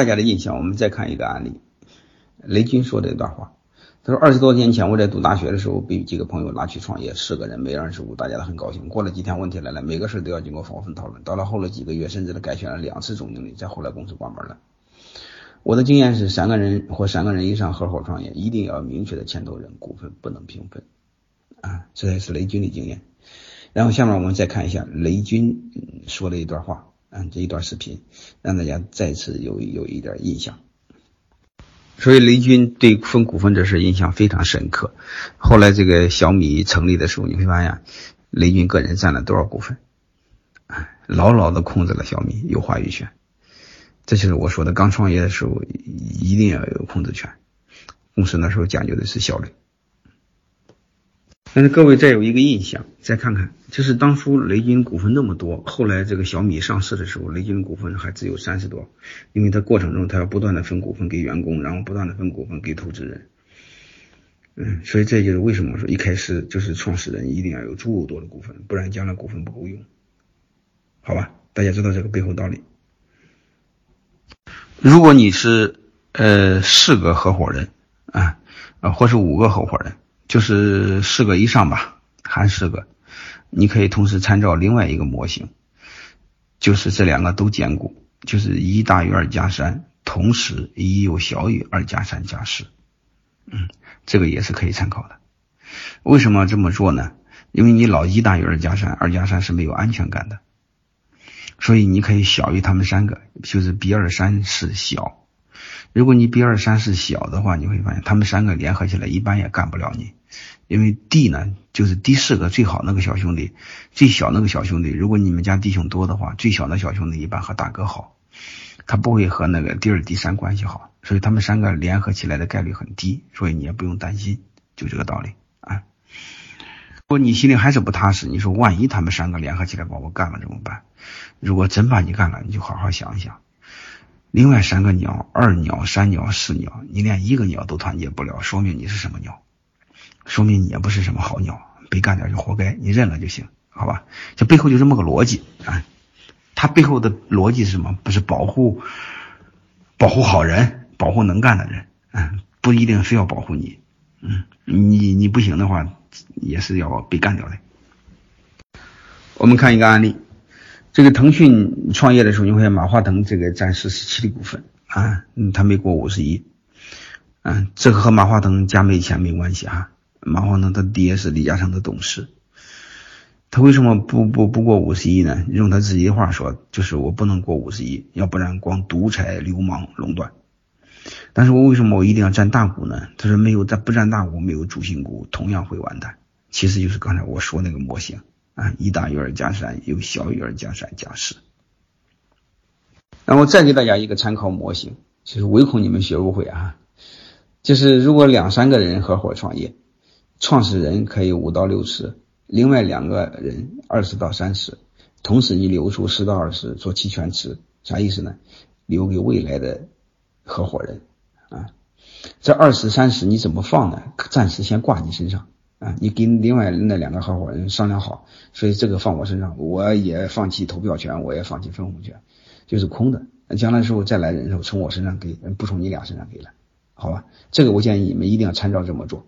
大家的印象，我们再看一个案例，雷军说的一段话。他说：“二十多年前，我在读大学的时候，被几个朋友拉去创业，四个人，每人二十五，大家都很高兴。过了几天，问题来了，每个事都要经过充分讨论。到了后了几个月，甚至改选了两次总经理，再后来公司关门了。我的经验是，三个人或三个人以上合伙创业，一定要明确的牵头人，股份不能平分。啊，这也是雷军的经验。然后下面我们再看一下雷军说的一段话，嗯，这一段视频，让大家再次有有一点印象。”所以雷军对分股份这事印象非常深刻。后来这个小米成立的时候，你会发现雷军个人占了多少股份，哎牢牢的控制了小米，有话语权。这就是我说的，刚创业的时候一定要有控制权。公司那时候讲究的是效率。但是各位再有一个印象，再看看，就是当初雷军股份那么多，后来这个小米上市的时候，雷军的股份还只有三十多，因为他过程中他要不断的分股份给员工，然后不断的分股份给投资人，嗯，所以这就是为什么说一开始就是创始人一定要有足够多的股份，不然将来股份不够用，好吧？大家知道这个背后道理。如果你是呃四个合伙人啊啊，或是五个合伙人。就是四个以上吧，含四个，你可以同时参照另外一个模型，就是这两个都兼顾，就是一大于二加三，同时一又小于二加三加四，嗯，这个也是可以参考的。为什么这么做呢？因为你老一大于二加三，二加三是没有安全感的，所以你可以小于他们三个，就是比二三是小。如果你比二三是小的话，你会发现他们三个联合起来一般也干不了你，因为 D 呢就是第四个最好那个小兄弟，最小那个小兄弟，如果你们家弟兄多的话，最小的小兄弟一般和大哥好，他不会和那个第二、第三关系好，所以他们三个联合起来的概率很低，所以你也不用担心，就这个道理啊。如果你心里还是不踏实，你说万一他们三个联合起来把我干了怎么办？如果真把你干了，你就好好想一想。另外三个鸟，二鸟、三鸟、四鸟，你连一个鸟都团结不了，说明你是什么鸟？说明你也不是什么好鸟，被干掉就活该，你认了就行，好吧？这背后就这么个逻辑啊。它背后的逻辑是什么？不是保护保护好人，保护能干的人，嗯，不一定非要保护你，嗯，你你不行的话，也是要被干掉的。我们看一个案例。这个腾讯创业的时候，你会发现马化腾这个占四十七的股份啊，嗯，他没过五十亿，嗯，这个和马化腾家没钱没关系啊。马化腾他爹是李嘉诚的董事，他为什么不不不过五十亿呢？用他自己的话说，就是我不能过五十亿，要不然光独裁、流氓、垄断。但是我为什么我一定要占大股呢？他说没有占不占大股，没有主心骨，同样会完蛋。其实就是刚才我说那个模型。啊，一大于二加三，有小于二加三加四。那我再给大家一个参考模型，就是唯恐你们学不会啊。就是如果两三个人合伙创业，创始人可以五到六十，另外两个人二十到三十，同时你留出十到二十做期权池，啥意思呢？留给未来的合伙人啊。这二十三十你怎么放呢？暂时先挂你身上。啊，你跟另外那两个合伙人商量好，所以这个放我身上，我也放弃投票权，我也放弃分红权，就是空的。将来时候再来人的时候，从我身上给，不从你俩身上给了，好吧？这个我建议你们一定要参照这么做。